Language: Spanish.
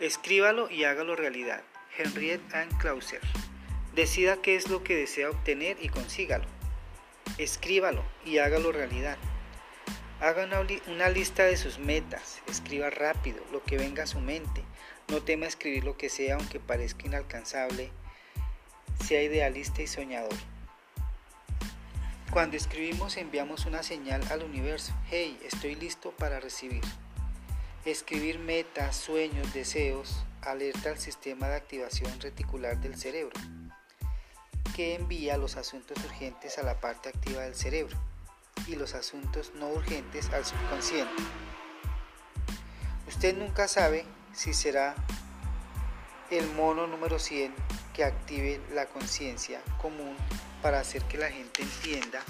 Escríbalo y hágalo realidad. Henriette Ann Clauser. Decida qué es lo que desea obtener y consígalo. Escríbalo y hágalo realidad. Haga una, una, lista de sus metas. Escriba rápido lo que venga a su mente. No tema escribir lo que sea aunque parezca inalcanzable. Sea idealista y soñador. Cuando escribimos enviamos una señal al universo. Hey, estoy listo para recibir. Escribir metas, sueños, deseos alerta al sistema de activación reticular del cerebro, que envía los asuntos urgentes a la parte activa del cerebro y los asuntos no urgentes al subconsciente. Usted nunca sabe si será el mono número 100 que active la conciencia común para hacer que la gente entienda